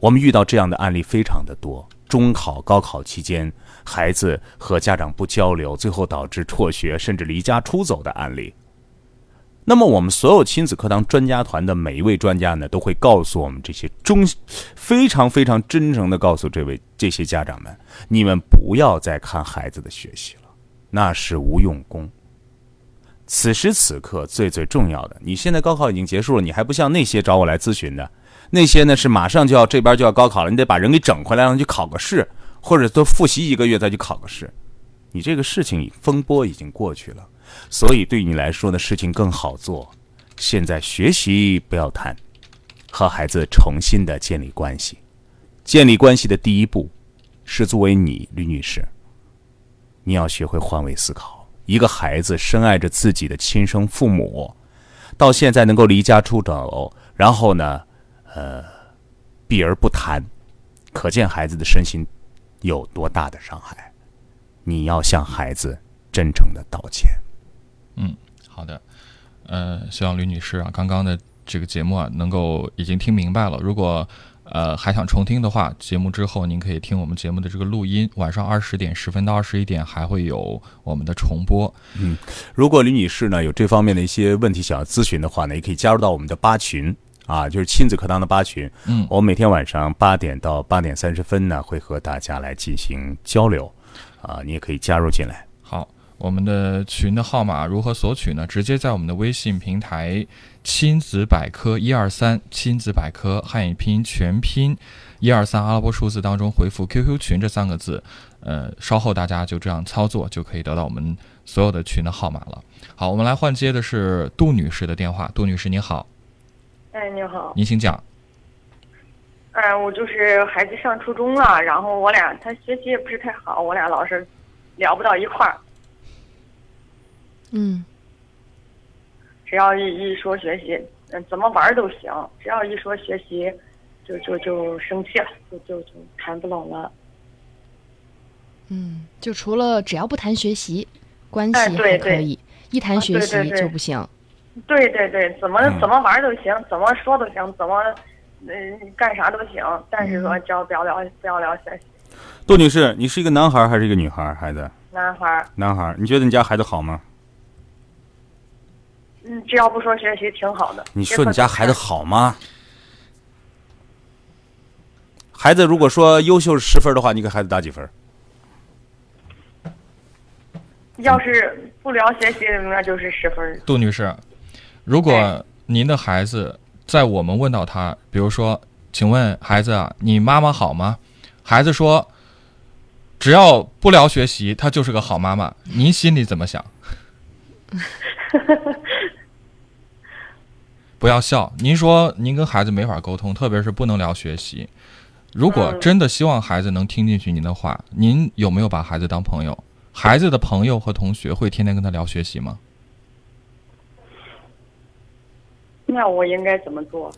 我们遇到这样的案例非常的多。中考、高考期间，孩子和家长不交流，最后导致辍学甚至离家出走的案例。那么，我们所有亲子课堂专家团的每一位专家呢，都会告诉我们这些中非常非常真诚的告诉这位这些家长们：你们不要再看孩子的学习了，那是无用功。此时此刻最最重要的，你现在高考已经结束了，你还不像那些找我来咨询的。那些呢是马上就要这边就要高考了，你得把人给整回来，让他去考个试，或者多复习一个月再去考个试。你这个事情风波已经过去了，所以对你来说呢事情更好做。现在学习不要谈，和孩子重新的建立关系。建立关系的第一步，是作为你吕女士，你要学会换位思考。一个孩子深爱着自己的亲生父母，到现在能够离家出走，然后呢？呃，避而不谈，可见孩子的身心有多大的伤害。你要向孩子真诚的道歉。嗯，好的。呃，希望吕女士啊，刚刚的这个节目啊，能够已经听明白了。如果呃还想重听的话，节目之后您可以听我们节目的这个录音。晚上二十点十分到二十一点还会有我们的重播。嗯，如果吕女士呢有这方面的一些问题想要咨询的话呢，也可以加入到我们的八群。啊，就是亲子课堂的八群，嗯，我每天晚上八点到八点三十分呢，会和大家来进行交流，啊，你也可以加入进来。好，我们的群的号码如何索取呢？直接在我们的微信平台“亲子百科一二三”亲子百科汉语拼音全拼一二三阿拉伯数字当中回复 “QQ 群”这三个字，呃，稍后大家就这样操作，就可以得到我们所有的群的号码了。好，我们来换接的是杜女士的电话，杜女士您好。哎，你好，您请讲。哎，我就是孩子上初中了，然后我俩他学习也不是太好，我俩老是聊不到一块儿。嗯。只要一一说学习，嗯，怎么玩都行，只要一说学习，就就就生气了，就就就谈不拢了。嗯，就除了只要不谈学习，关系还可以；一谈学习就不行。对对对，怎么怎么玩都行，怎么说都行，怎么嗯干啥都行，但是说只要不要聊不要聊学习。杜女士，你是一个男孩还是一个女孩？孩子？男孩。男孩，你觉得你家孩子好吗？嗯，只要不说学习，挺好的。你说你家孩子好吗？孩子如果说优秀十分的话，你给孩子打几分？要是不聊学习，那就是十分。杜女士。如果您的孩子在我们问到他，比如说，请问孩子啊，你妈妈好吗？孩子说，只要不聊学习，他就是个好妈妈。您心里怎么想？不要笑。您说您跟孩子没法沟通，特别是不能聊学习。如果真的希望孩子能听进去您的话，您有没有把孩子当朋友？孩子的朋友和同学会天天跟他聊学习吗？那我应该怎么做？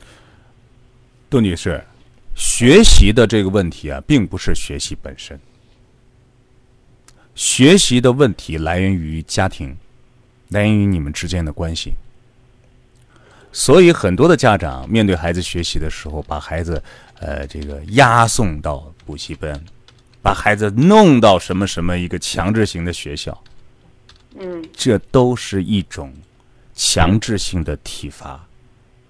杜女士，学习的这个问题啊，并不是学习本身。学习的问题来源于家庭，来源于你们之间的关系。所以，很多的家长面对孩子学习的时候，把孩子呃这个押送到补习班，把孩子弄到什么什么一个强制型的学校。嗯，这都是一种强制性的体罚。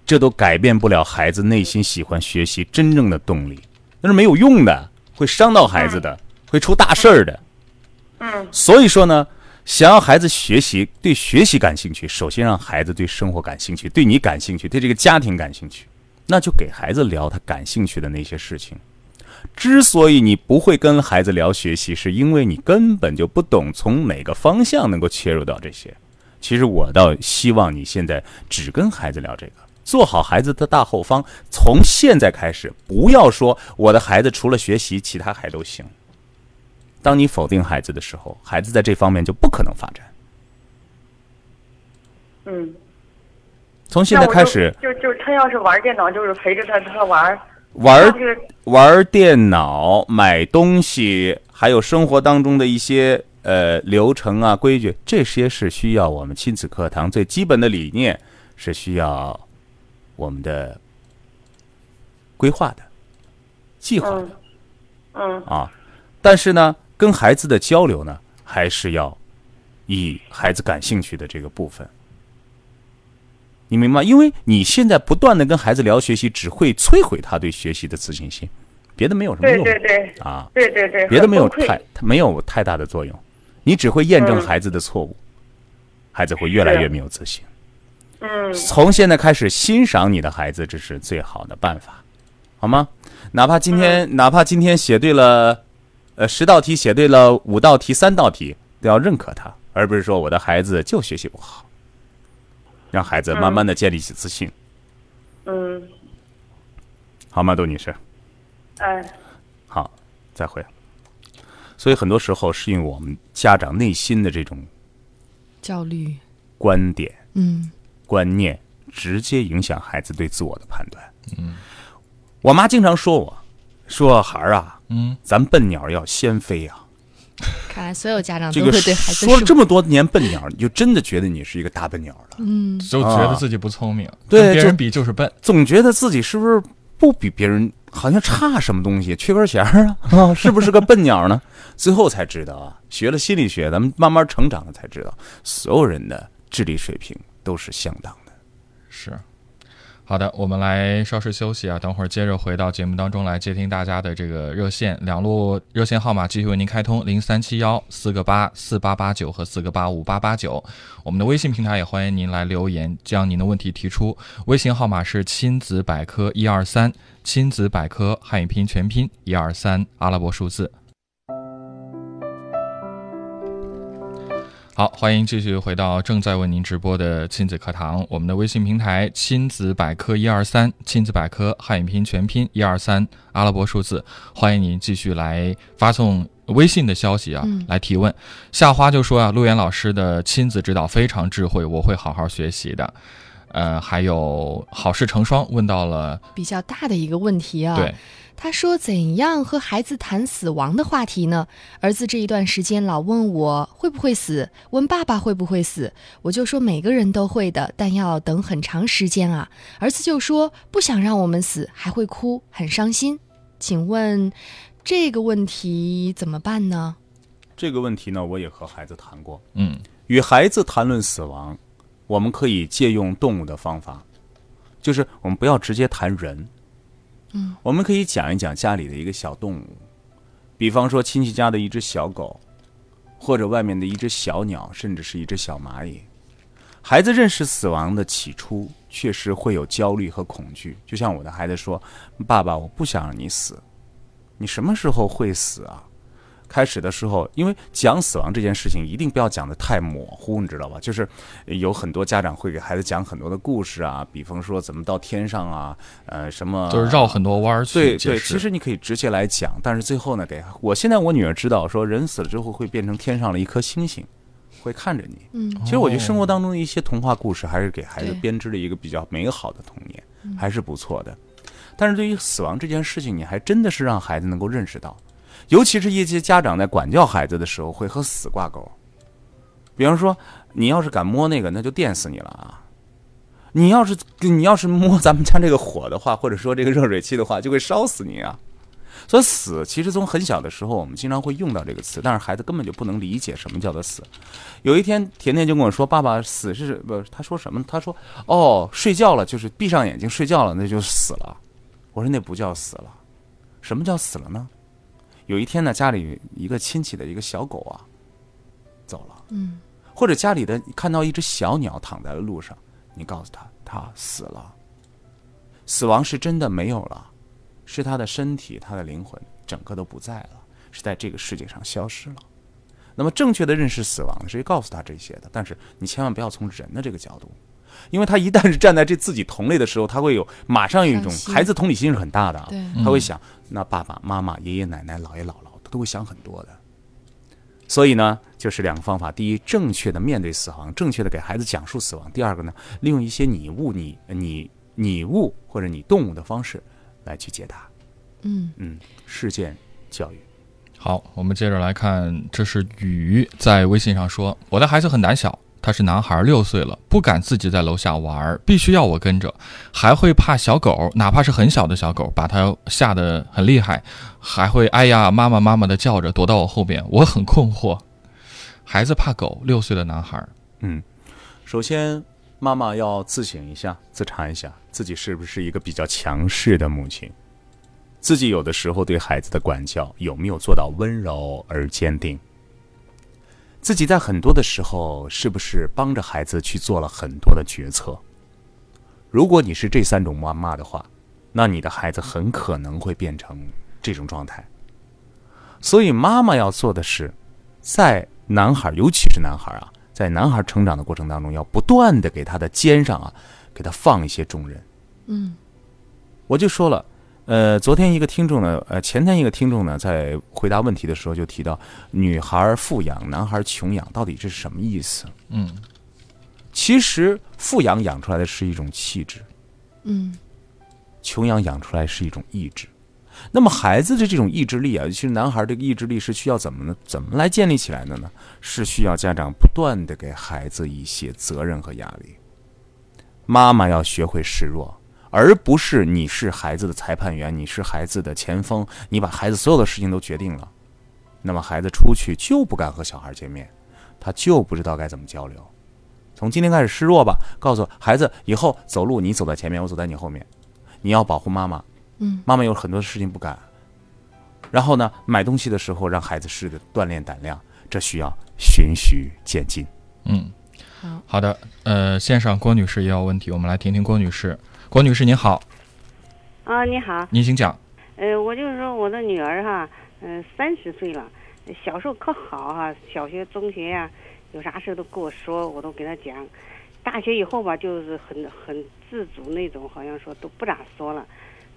这都改变不了孩子内心喜欢学习真正的动力，那是没有用的，会伤到孩子的，会出大事儿的。嗯，所以说呢，想要孩子学习，对学习感兴趣，首先让孩子对生活感兴趣，对你感兴趣，对这个家庭感兴趣，那就给孩子聊他感兴趣的那些事情。之所以你不会跟孩子聊学习，是因为你根本就不懂从哪个方向能够切入到这些。其实我倒希望你现在只跟孩子聊这个。做好孩子的大后方，从现在开始，不要说我的孩子除了学习，其他还都行。当你否定孩子的时候，孩子在这方面就不可能发展。嗯，从现在开始，就就他要是玩电脑，就是陪着他他玩玩玩电脑、买东西，还有生活当中的一些呃流程啊、规矩，这些是需要我们亲子课堂最基本的理念，是需要我们的规划的、计划的。嗯啊，但是呢，跟孩子的交流呢，还是要以孩子感兴趣的这个部分。你明白？因为你现在不断的跟孩子聊学习，只会摧毁他对学习的自信心，别的没有什么用。对对对。啊，对对对。别的没有太，没有太大的作用，你只会验证孩子的错误，孩子会越来越没有自信。嗯。从现在开始欣赏你的孩子，这是最好的办法，好吗？哪怕今天，哪怕今天写对了，呃，十道题写对了五道题、三道题，都要认可他，而不是说我的孩子就学习不好。让孩子慢慢的建立起自信。嗯，好吗，杜女士？哎，好，再会。所以很多时候是因为我们家长内心的这种焦虑、观点、嗯、观念，直接影响孩子对自我的判断。嗯，我妈经常说我，说孩儿啊，嗯，咱笨鸟要先飞啊。看来所有家长都会对孩子说了这么多年笨鸟，你就真的觉得你是一个大笨鸟了。嗯，就觉得自己不聪明，对别人比就是笨，总觉得自己是不是不比别人，好像差什么东西，缺根弦啊？啊，是不是个笨鸟呢？最后才知道啊，学了心理学，咱们慢慢成长了才知道，所有人的智力水平都是相当的。是。好的，我们来稍事休息啊，等会儿接着回到节目当中来接听大家的这个热线，两路热线号码继续为您开通，零三七幺四个八四八八九和四个八五八八九。我们的微信平台也欢迎您来留言，将您的问题提出。微信号码是亲子百科一二三，亲子百科汉语拼音全拼一二三阿拉伯数字。好，欢迎继续回到正在为您直播的亲子课堂。我们的微信平台“亲子百科一二三”，亲子百科汉语拼音全拼一二三阿拉伯数字，欢迎您继续来发送微信的消息啊，来提问。夏花就说啊，陆岩老师的亲子指导非常智慧，我会好好学习的。呃，还有好事成双问到了比较大的一个问题啊，对。他说：“怎样和孩子谈死亡的话题呢？儿子这一段时间老问我会不会死，问爸爸会不会死，我就说每个人都会的，但要等很长时间啊。儿子就说不想让我们死，还会哭，很伤心。请问这个问题怎么办呢？这个问题呢，我也和孩子谈过。嗯，与孩子谈论死亡，我们可以借用动物的方法，就是我们不要直接谈人。”嗯，我们可以讲一讲家里的一个小动物，比方说亲戚家的一只小狗，或者外面的一只小鸟，甚至是一只小蚂蚁。孩子认识死亡的起初，确实会有焦虑和恐惧。就像我的孩子说：“爸爸，我不想让你死，你什么时候会死啊？”开始的时候，因为讲死亡这件事情，一定不要讲的太模糊，你知道吧？就是有很多家长会给孩子讲很多的故事啊，比方说怎么到天上啊，呃，什么就是绕很多弯儿去。对对，其实你可以直接来讲，但是最后呢，给我现在我女儿知道，说人死了之后会变成天上的一颗星星，会看着你。嗯，其实我觉得生活当中的一些童话故事，还是给孩子编织了一个比较美好的童年，还是不错的。但是对于死亡这件事情，你还真的是让孩子能够认识到。尤其是一些家长在管教孩子的时候，会和死挂钩。比方说，你要是敢摸那个，那就电死你了啊！你要是你要是摸咱们家这个火的话，或者说这个热水器的话，就会烧死你啊！所以死其实从很小的时候，我们经常会用到这个词，但是孩子根本就不能理解什么叫做死。有一天，甜甜就跟我说：“爸爸，死是不？他说什么？他说哦，睡觉了，就是闭上眼睛睡觉了，那就死了。”我说：“那不叫死了，什么叫死了呢？”有一天呢，家里一个亲戚的一个小狗啊，走了。嗯，或者家里的看到一只小鸟躺在了路上，你告诉他，他死了。死亡是真的没有了，是他的身体、他的灵魂整个都不在了，是在这个世界上消失了。那么正确的认识死亡是告诉他这些的，但是你千万不要从人的这个角度，因为他一旦是站在这自己同类的时候，他会有马上有一种孩子同理心是很大的，啊，他会想。那爸爸妈妈、爷爷奶奶、姥爷姥姥，他都会想很多的。所以呢，就是两个方法：第一，正确的面对死亡，正确的给孩子讲述死亡；第二个呢，利用一些拟物、拟拟拟物或者拟动物的方式来去解答。嗯嗯，事件教育。好，我们接着来看，这是雨在微信上说：“我的孩子很胆小，他是男孩，六岁了，不敢自己在楼下玩，必须要我跟着，还会怕小狗，哪怕是很小的小狗，把他吓得很厉害，还会哎呀妈妈妈妈的叫着，躲到我后边。我很困惑，孩子怕狗，六岁的男孩。嗯，首先妈妈要自省一下，自查一下自己是不是一个比较强势的母亲。”自己有的时候对孩子的管教有没有做到温柔而坚定？自己在很多的时候是不是帮着孩子去做了很多的决策？如果你是这三种妈妈的话，那你的孩子很可能会变成这种状态。所以妈妈要做的是，在男孩，尤其是男孩啊，在男孩成长的过程当中，要不断的给他的肩上啊，给他放一些重任。嗯，我就说了。呃，昨天一个听众呢，呃，前天一个听众呢，在回答问题的时候就提到，女孩富养，男孩穷养，到底是什么意思？嗯，其实富养养出来的是一种气质，嗯，穷养养出来是一种意志。那么孩子的这种意志力啊，尤其实男孩这个意志力是需要怎么呢？怎么来建立起来的呢？是需要家长不断的给孩子一些责任和压力，妈妈要学会示弱。而不是你是孩子的裁判员，你是孩子的前锋，你把孩子所有的事情都决定了，那么孩子出去就不敢和小孩见面，他就不知道该怎么交流。从今天开始示弱吧，告诉孩子以后走路你走在前面，我走在你后面，你要保护妈妈。嗯，妈妈有很多事情不敢。然后呢，买东西的时候让孩子试着锻炼胆量，这需要循序渐进。嗯，好好的。呃，线上郭女士也有问题，我们来听听郭女士。郭女士您好，啊，你好，您请讲。呃，我就是说我的女儿哈，嗯，三十岁了，小时候可好哈，小学、中学呀，有啥事都跟我说，我都给她讲。大学以后吧，就是很很自主那种，好像说都不咋说了。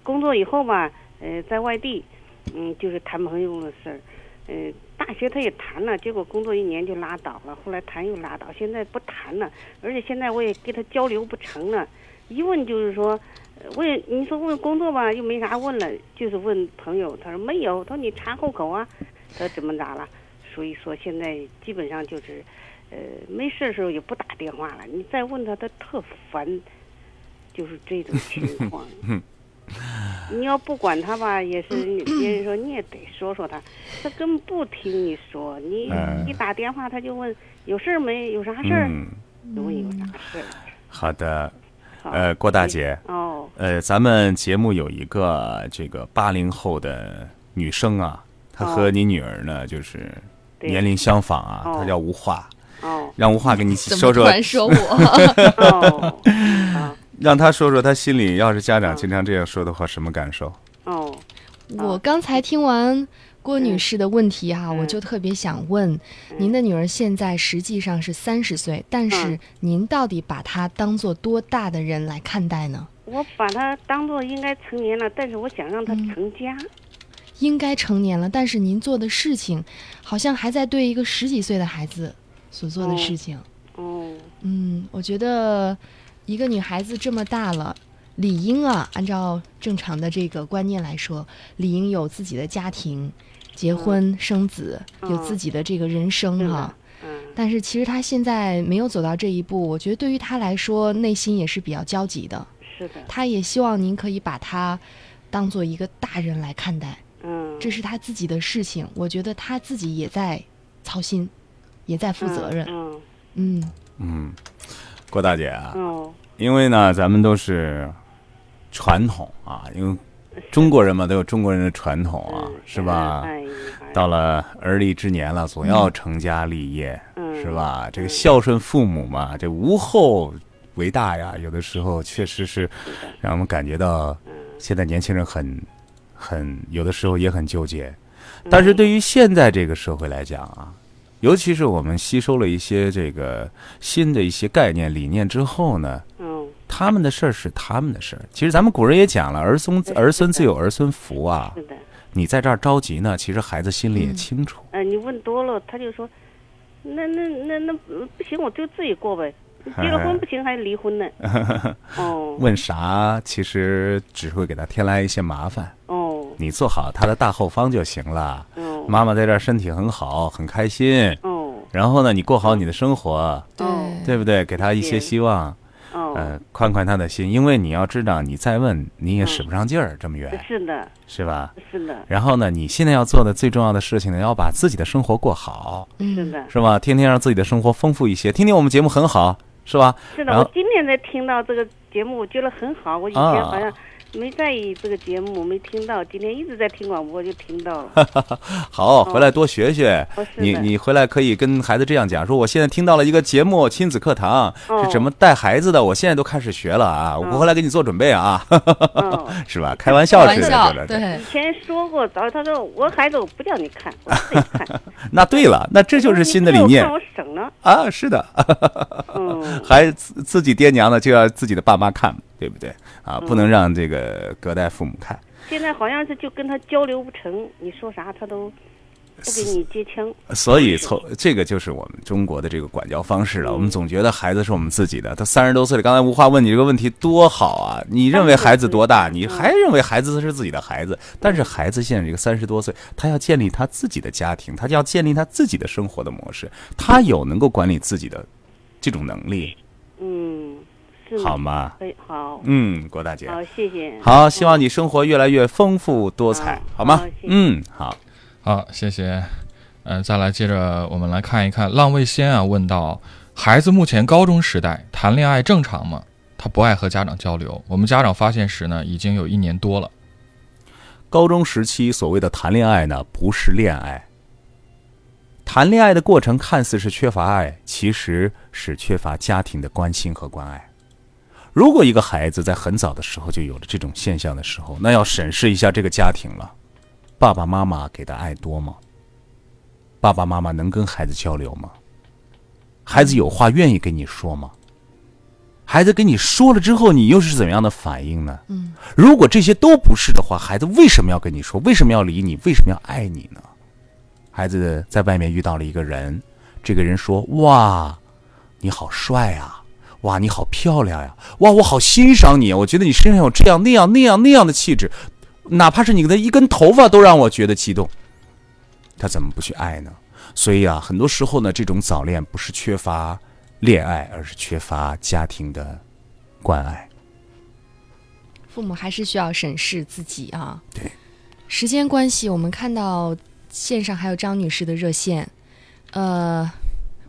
工作以后吧，呃，在外地，嗯，就是谈朋友的事儿。呃，大学她也谈了，结果工作一年就拉倒了，后来谈又拉倒，现在不谈了，而且现在我也跟她交流不成了。一问就是说，问你说问工作吧，又没啥问了，就是问朋友。他说没有，他说你查户口啊，他说怎么咋了？所以说现在基本上就是，呃，没事的时候也不打电话了。你再问他，他特烦，就是这种情况。你要不管他吧，也是别人说你也得说说他，他根本不听你说。你一打电话他就问有事没？有啥事儿？问有啥事儿？好的。呃，郭大姐，哦，呃，咱们节目有一个这个八零后的女生啊，她和你女儿呢，就是年龄相仿啊，她叫吴化，哦，让吴化跟你说说，说我，让她说说她心里要是家长经常这样说的话，什么感受？哦，我刚才听完。郭女士的问题哈，我就特别想问，您的女儿现在实际上是三十岁，但是您到底把她当做多大的人来看待呢？我把她当做应该成年了，但是我想让她成家。应该成年了，但是您做的事情，好像还在对一个十几岁的孩子所做的事情。哦，嗯，我觉得一个女孩子这么大了，理应啊，按照正常的这个观念来说，理应有自己的家庭。结婚生子，有自己的这个人生哈。嗯。但是其实他现在没有走到这一步，我觉得对于他来说，内心也是比较焦急的。是的。他也希望您可以把他当做一个大人来看待。嗯。这是他自己的事情，我觉得他自己也在操心，也在负责任。嗯。嗯。嗯，郭大姐啊。哦。因为呢，咱们都是传统啊，因为。中国人嘛，都有中国人的传统啊，是吧？到了而立之年了，总要成家立业，是吧？这个孝顺父母嘛，这无后为大呀。有的时候确实是让我们感觉到，现在年轻人很很有的时候也很纠结。但是对于现在这个社会来讲啊，尤其是我们吸收了一些这个新的一些概念理念之后呢。他们的事儿是他们的事儿。其实咱们古人也讲了，儿孙儿孙自有儿孙福啊。是的。你在这儿着急呢，其实孩子心里也清楚。呃，你问多了，他就说，那那那那不行，我就自己过呗。结了婚不行，还离婚呢。哦。问啥？其实只会给他添来一些麻烦。哦。你做好他的大后方就行了。哦。妈妈在这儿身体很好，很开心。哦。然后呢，你过好你的生活。哦。对不对？给他一些希望。哦。呃，宽宽他的心，因为你要知道，你再问你也使不上劲儿，这么远。是的。是吧？是的。然后呢，你现在要做的最重要的事情呢，要把自己的生活过好。是的。是吧？天天让自己的生活丰富一些。听听我们节目很好。是吧？是的，我今天才听到这个节目，我觉得很好。我以前好像没在意这个节目，没听到。今天一直在听广播，就听到了。好，回来多学学。你你回来可以跟孩子这样讲：说我现在听到了一个节目，亲子课堂是怎么带孩子的，我现在都开始学了啊！我回来给你做准备啊，是吧？开玩笑似的，对。以前说过，早他说我孩子我不叫你看，我自己看。那对了，那这就是新的理念。我省了啊，是的。嗯，孩子自己爹娘呢，就要自己的爸妈看，对不对？啊，不能让这个隔代父母看。现在好像是就跟他交流不成，你说啥他都不给你接枪。所以从这个就是我们中国的这个管教方式了。我们总觉得孩子是我们自己的，他三十多岁了。刚才吴华问你这个问题多好啊！你认为孩子多大？你还认为孩子是自己的孩子？但是孩子现在这个三十多岁，他要建立他自己的家庭，他就要建立他自己的生活的模式，他有能够管理自己的这种能力。嗯。好吗？可以好。嗯，郭大姐。好，谢谢。好，希望你生活越来越丰富多彩，好吗？嗯，好，好，谢谢。嗯，再来接着我们来看一看浪味仙啊，问到孩子目前高中时代谈恋爱正常吗？他不爱和家长交流。我们家长发现时呢，已经有一年多了。高中时期所谓的谈恋爱呢，不是恋爱。谈恋爱的过程看似是缺乏爱，其实是缺乏家庭的关心和关爱。如果一个孩子在很早的时候就有了这种现象的时候，那要审视一下这个家庭了。爸爸妈妈给的爱多吗？爸爸妈妈能跟孩子交流吗？孩子有话愿意跟你说吗？孩子跟你说了之后，你又是怎么样的反应呢？嗯，如果这些都不是的话，孩子为什么要跟你说？为什么要理你？为什么要爱你呢？孩子在外面遇到了一个人，这个人说：“哇，你好帅啊！”哇，你好漂亮呀！哇，我好欣赏你，我觉得你身上有这样那样那样那样的气质，哪怕是你的一根头发都让我觉得激动。他怎么不去爱呢？所以啊，很多时候呢，这种早恋不是缺乏恋爱，而是缺乏家庭的关爱。父母还是需要审视自己啊。对，时间关系，我们看到线上还有张女士的热线，呃，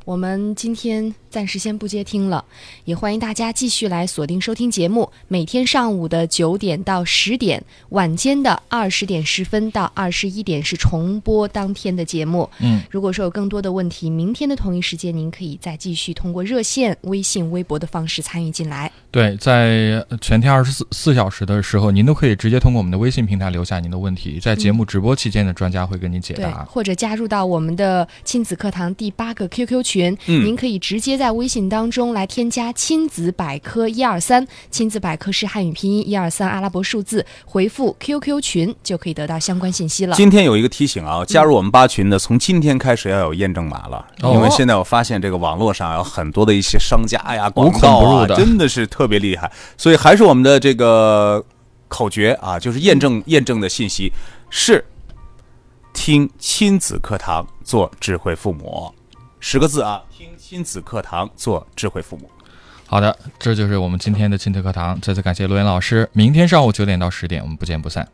我们今天。暂时先不接听了，也欢迎大家继续来锁定收听节目。每天上午的九点到十点，晚间的二十点十分到二十一点是重播当天的节目。嗯，如果说有更多的问题，明天的同一时间您可以再继续通过热线、微信、微博的方式参与进来。对，在全天二十四四小时的时候，您都可以直接通过我们的微信平台留下您的问题，在节目直播期间的专家会跟您解答，或者加入到我们的亲子课堂第八个 QQ 群，您可以直接。在微信当中来添加“亲子百科一二三”，亲子百科是汉语拼音一二三阿拉伯数字，回复 QQ 群就可以得到相关信息了。今天有一个提醒啊，加入我们八群的，从今天开始要有验证码了，因为现在我发现这个网络上有很多的一些商家呀、广告啊，真的是特别厉害。所以还是我们的这个口诀啊，就是验证验证的信息是听亲子课堂做智慧父母，十个字啊。听亲子课堂，做智慧父母。好的，这就是我们今天的亲子课堂。再次感谢罗岩老师。明天上午九点到十点，我们不见不散。